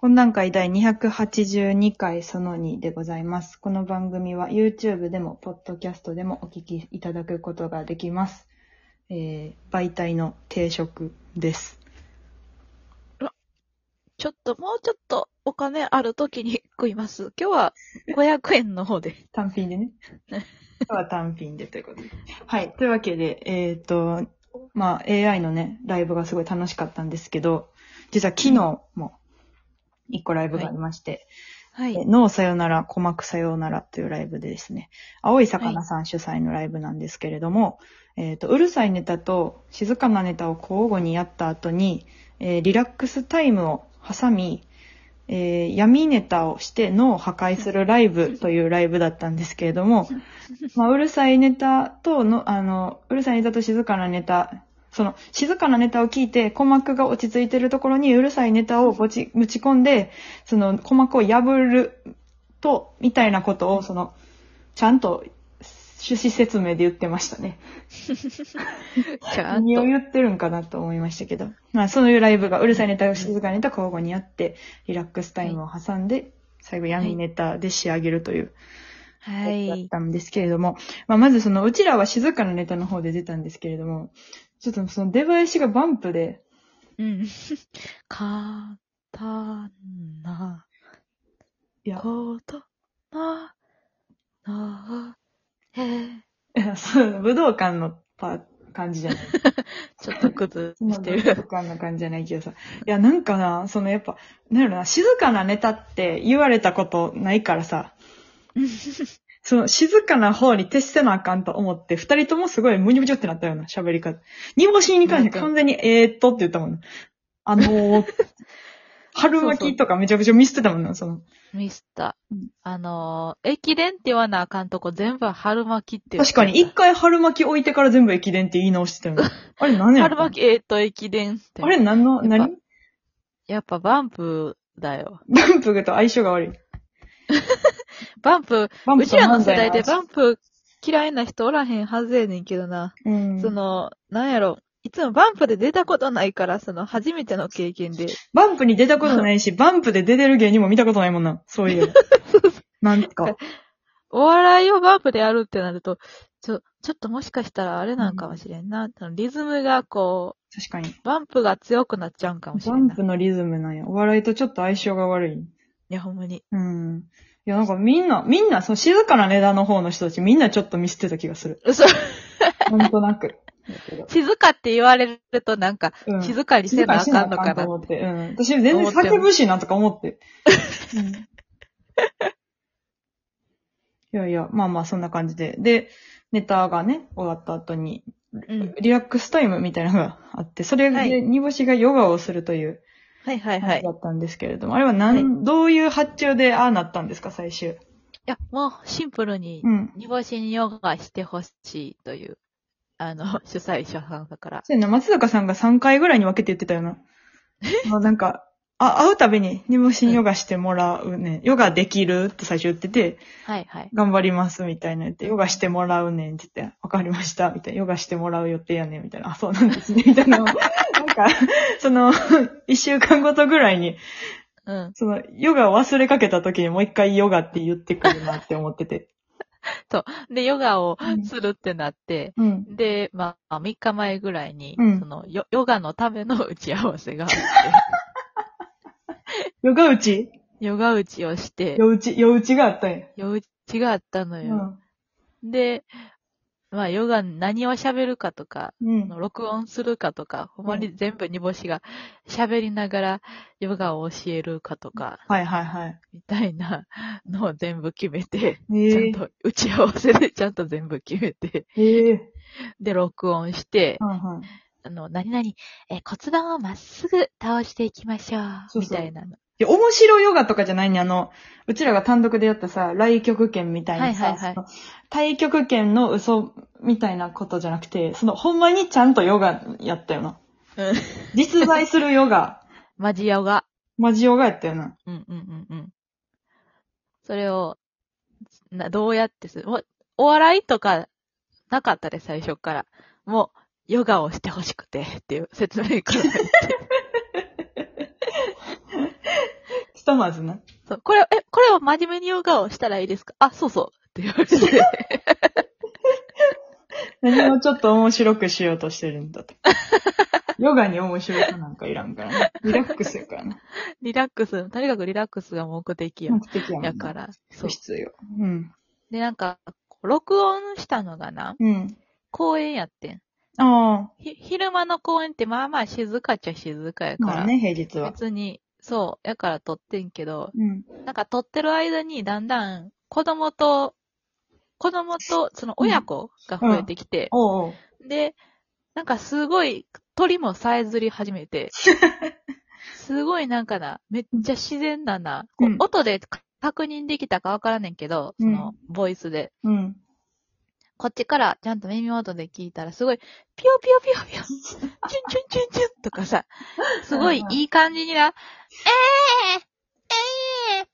懇談会第282回その2でございます。この番組は YouTube でも、Podcast でもお聞きいただくことができます。えー、媒体の定食です。ちょっと、もうちょっとお金ある時に食います。今日は500円の方で。単品でね。今日は単品でということで。はい。というわけで、えっ、と、まあ AI のね、ライブがすごい楽しかったんですけど、実は昨日も一個ライブがありまして、はいえ。脳さよなら、鼓膜さようならというライブでですね、青い魚さん主催のライブなんですけれども、えっ、と、うるさいネタと静かなネタを交互にやった後に、えーリラックスタイムを挟み、えー闇ネタをして脳を破壊するライブというライブだったんですけれども、まあ、うるさいネタとの、あの、うるさいネタと静かなネタ、その、静かなネタを聞いて、鼓膜が落ち着いてるところにうるさいネタをぶち、ぶち込んで、その、鼓膜を破ると、みたいなことを、その、ちゃんと、趣旨説明で言ってましたね。何を言ってるんかなと思いましたけど。まあ、そういうライブが、うるさいネタと静かなネタ交互にやって、リラックスタイムを挟んで、最後闇ネタで仕上げるという。はい。だったんですけれども、まあ、まずその、うちらは静かなネタの方で出たんですけれども、ちょっとその出囃子がバンプで、うん。かたな、いや、ことな、な、へいやそう、武道館のパ感じじゃない。ちょっと崩そのして武道る。館の感じじゃないけどさ。いや、なんかな、そのやっぱ、なんやろな、静かなネタって言われたことないからさ、その静かな方に徹せなあかんと思って、二人ともすごいムニムニってなったような喋り方。煮干しに関して完全にえーっとって言ったもんな。あのー、春巻きとかめちゃくちゃ見捨てたもんな、その。ミスターうん。あのー、駅伝って言わなあかんとこ全部春巻きって確かに、一回春巻き置いてから全部駅伝って言い直してたよね。あれ何や春巻き、えーっと、駅伝って。あれ何の、何？やっぱバンプだよ。バンプと相性が悪い。バンプ、バンうちらの世代でバンプ嫌いな人おらへんはずやねんけどな。プ、うん、その、なんやろ。いつもバンプで出たことないから、その、初めての経験で。バンプに出たことないし、バンプで出てる芸人も見たことないもんな。そういう。なんか。お笑いをバンプでやるってなると、ちょ、ちょっともしかしたらあれなんかもしれんな。そのリズムがこ確かに。う、バンプが強くなっちゃうんかもしれんな。いバンプのリズムなんや。お笑いとちょっと相性が悪い。や、ほんまに。うん。いや、なんかみんな、みんな、その静かな値段の方の人たちみんなちょっと見捨てた気がする。嘘、なんとなく。静かって言われるとなんか、うん静かにせなあかんのかな。思って。うん。私全然叫ぶしなとか思って。うん いやいや、まあまあそんな感じで。で、ネタがね、終わった後に、うん。リラックスタイムみたいなのがあって、それはいで煮干しがヨガをするというはいはいはい。だったんですけれども、あれはなん、はどういう発注でああなったんですか、最終？いや、もうシンプルにう、ん。煮干しにヨガしてほしいという、あの、主催者さんだから。そうやな、松坂さんが3回ぐらいに分けて言ってたよな。まあなんか、あ、会うたびに煮干しにヨガしてもらうね。ヨガできるって最初言ってて、はいはい。頑張りますみたいな言って、ヨガしてもらうねんって言って、わかりましたみたいな、ヨガしてもらう予定やねんみたいな、あ、そうなんですねみたいな。か、その、一週間ごとぐらいに、うん。その、ヨガを忘れかけた時にもう一回ヨガって言ってくるなって思ってて。で、ヨガをうんするってなって、うん。で、まあ、3日前ぐらいに、うんそのヨ、ヨガのための打ち合わせがあって、ヨガ打ち？ヨガ打ちをして、ヨ打ち、ヨ打ちがあったんや。ヨ打ちがあったのうよ。ん。で、まあ、ヨガ何を喋るかとか、うん。録音するかとか、ほんまに全部煮干しが喋りながらヨガを教えるかとか、はいはいはい。みたいなのを全部決めて、ええちゃんと打ち合わせでちゃんと全部決めて、ええで、録音して、はいはい。あの、何々、え、骨盤をまっすぐ倒していきましょう。そうそうみたいなの。いや、面白ヨガとかじゃないね。あの、うちらが単独でやったさ、来極拳みたいなさ、はいはいはいその太極拳の嘘みたいなことじゃなくて、その、ほんまにちゃんとヨガやったよな。うん。実在するヨガ、マジヨガ。マジヨガやったよな。うんうんうんうん。それを、な、どうやってする？おお笑いとか、なかったで、最初から。もう、ヨガをしてほしくて、っていう説明から入って。とまずな。そう、これ、え、これを真面目にヨガをしたらいいですか？あ、そうそう。って言われて。何をちょっと面白くしようとしてるんだと。ヨガに面白さなんかいらんからね。リラックスやからな。リラックス、とにかくリラックスが目的や。目的やから。そう。必要。うん。で、なんか、録音したのがな、うん。公園やってん。あひ、昼間の公園ってまあまあ静かっちゃ静かやあ、から。まあね、平日は。別に、そう、やから撮ってんけど、うん。なんか撮ってる間にだんだん子供と、子供とその親子が増えてきて、おうおう。で、なんかすごい鳥もさえずり始めて、すごいなんかな、めっちゃ自然だな。音で確認できたかわからんねんけど、その、ボイスで。うん。こっちからちゃんと耳元で聞いたら、すごい、ピヨピヨピヨピヨ、チュンチュンチュンチュンとかさ、すごいいい感じにな、えー、えー、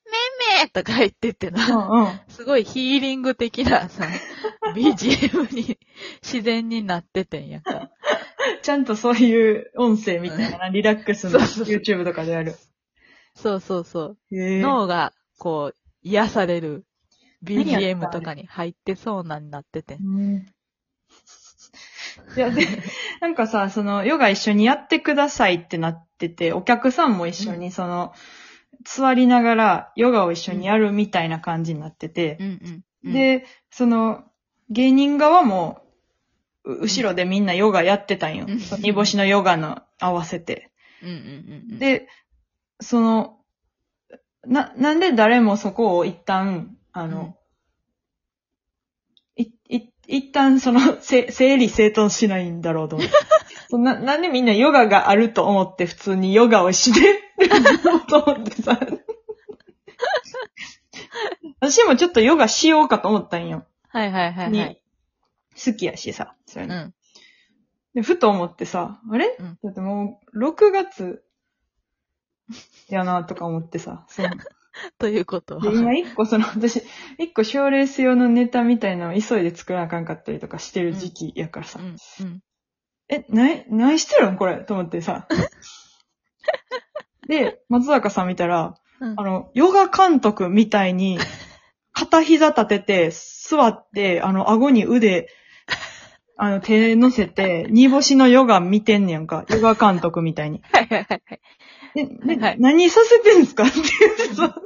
めめとか言ってってうな、んうん。すごいヒーリング的なさ、BGM に自然になっててんやんか。ちゃんとそういう音声みたいなな、リラックスの YouTube とかである。そうそうそう。脳が、こう、癒される BGM とかに入ってそうなになってて。うんいや、で、なんかさ、その、ヨガ一緒にやってくださいってなってて、お客さんも一緒にその、座りながらヨガを一緒にやるみたいな感じになっててう、んうん。うん、で、その、芸人側も、う後ろでみんなヨガやってたんよ煮干しのヨガの合わせて。うんうんうんうん。、で、その、な、なんで誰もそこを一旦、あの、い、い、一旦その、せ、整理整頓しないんだろうと思って。そんな、なんでみんなヨガがあると思って普通にヨガをしてるのと思ってさ。私もちょっとヨガしようかと思ったんよ。はいはいはいはにい。好きやしさ。そういうのうん。で、ふと思ってさ、あれ、うんだってもう、6月やなとか思ってさ。そう ということは。で、今一個その、私、一個賞レース用のネタみたいなのを急いで作らなあかんかったりとかしてる時期やからさ。うん。うん。え、な、何してるんこれ？と思ってさ。で、松坂さん見たら、うんあの、ヨガ監督みたいに、片膝立てて、座って、あの、顎に腕、あの、手乗せて、煮干しのヨガ見てんねやんか。ヨガ監督みたいに。はいはいはいはい。何させてんすか？って言ってさ、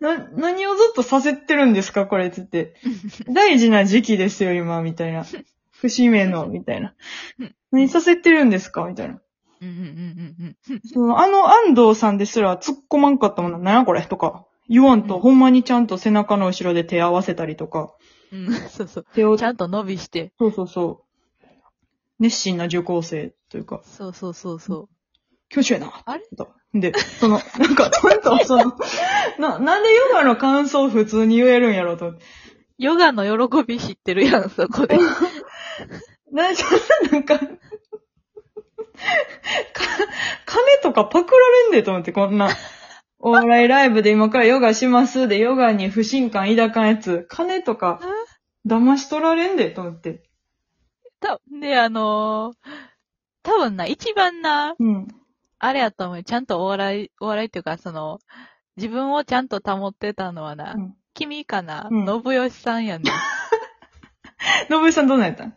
な、何をずっとさせてるんですか？これって言って。大事な時期ですよ、今、みたいな。節目の、みたいなうん。何させてるんですか？みたいな。うんうんうんうんその、あの安藤さんですら突っ込まんかったもんな、なんやこれ？とか。言わんと、うんほんまにちゃんと背中の後ろで手合わせたりとか。うん。うん。そうそう。手をち、ゃんと伸びして。そうそうそう。熱心な受講生というか、そうそうそうそ挙手やな。あれ？とで、その、なんか、ちゃんと、その、な、なんでヨガの感想普通に言えるんやろうと。ヨガの喜び知ってるやん、そこで。な、そんな、なんか、か、金とかパクられんでと思って、こんな。お笑いライブで今からヨガしますで、ヨガに不信感抱かんやつ、金とか、騙し取られんでと思って。た、で、あのー多分な、一番な、うん。あれやと思うよ。ちゃんとお笑い、お笑いっていうか、その、自分をちゃんと保ってたのはな、うん。君かな、うん信義さんやねん。信井さんどんなんやった？ん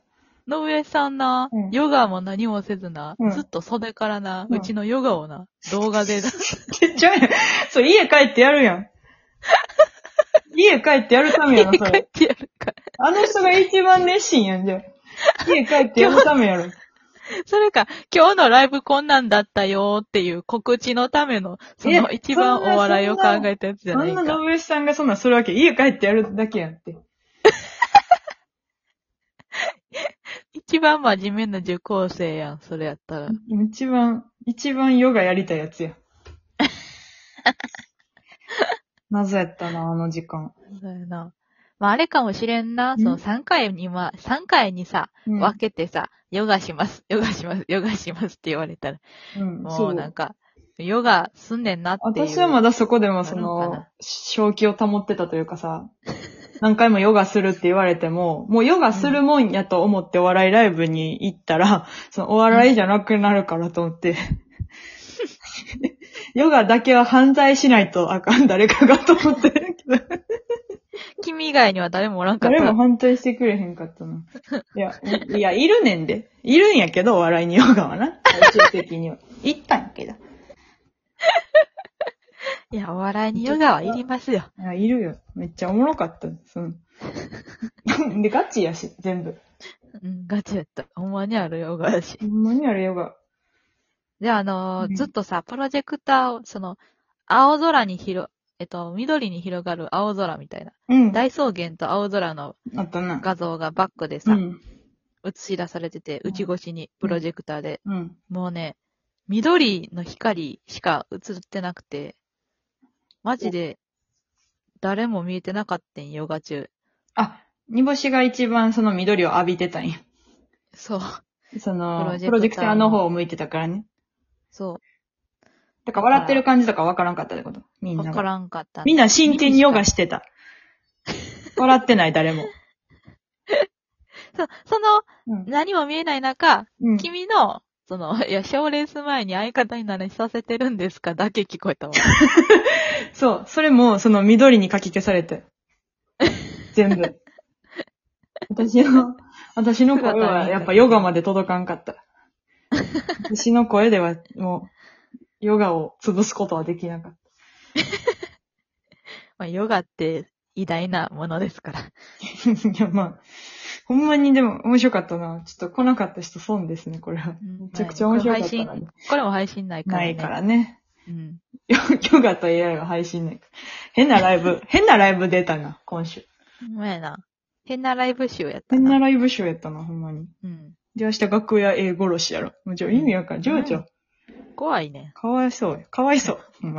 信義さんな、うんヨガも何もせずな、うんずっと袖からな、ううんちのヨガをな、動画でな、ちっちゃい。それ家帰ってやるやん。家帰ってやるためやろ、それ。家帰ってやるから。あの人が一番熱心やん、じゃあ家帰ってやるためやろ。それか、今日のライブこんなんだったよっていう告知のための、その一番お笑いを考えたやつじゃそないか。んな信井さんがそんなんするわけ。家帰ってやるだけやんって。一番真面目な受講生やん、それやったら。一番、一番ヨガやりたいやつや。謎やったな、あの時間。そうやな。まあ、あれかもしれんな。その3回には、3回にさ、うん。分けてさ、ヨガします、ヨガします、ヨガしますって言われたら、うん、もそう。うなんか、ヨガすんねんなっていう。私はまだそこでもそなるのかのな、正気を保ってたというかさ、何回もヨガするって言われても、もうヨガするもんやと思ってお笑いライブに行ったら、そのお笑いじゃなくなるからと思って、ヨガだけは犯罪しないとあかん、誰かがと思ってるけど。君以外には誰もおらんかった。誰も反対してくれへんかったな。いや、いいや、いるねんで。いるんやけど、お笑いにヨガはな。最終的には。行ったんやけど。いや、お笑いにヨガはいりますよ。いや、いるよ。めっちゃおもろかった。その で、ガチやし、全部。うん、ガチやった。ほんまにあるヨガやし。ほんまにあれヨガ。で、あのーうんずっとさ、プロジェクターを、その、青空に広、えっと、緑に広がる青空みたいな。うん。大草原と青空のあったな。画像がバックでさ、うん。映し出されてて、うん内越しにプロジェクターで。うん。もうね、緑の光しか映ってなくて、マジで、誰も見えてなかったん、ヨガ中。あ、煮干しが一番その緑を浴びてたんや。そう、その、ププロジェクターェクターの方を向いてたからね。そだから笑ってる感じとかわからんかったってこと？みう、んなが。わからんかった。みんな真剣にヨガしてた。笑ってない誰も。そその、うん。何も見えない中、うん、君の、その、いや、賞レース前に相方に何させてるんですかだけ聞こえたわ。そう。それも、その緑に書き消されて。全部。私の、私の声はやっぱヨガまで届かんかった。私の声ではもう、ヨガを潰すことはできなかっ まあ、ヨガって偉大なものですから。た。いや、まあ、ほんまにでも面白かったな。ちょっと来なかった人損ですね、これは。うんめちゃくちゃ面白かったこれな配信、これも配信ないから、ね。ないからね。うん。ヨ ヨガと AI は配信ないから。変なライブ、変なライブ出たな、今週。ほんまやな。変なライブ集やったな。変なライブショーやったな、ほんまに。うん。で、明日楽屋 A 殺しやろ。もうちょ、意味わかんない。情緒。怖いね。かわいそうよ。かわいそう。ほんまに。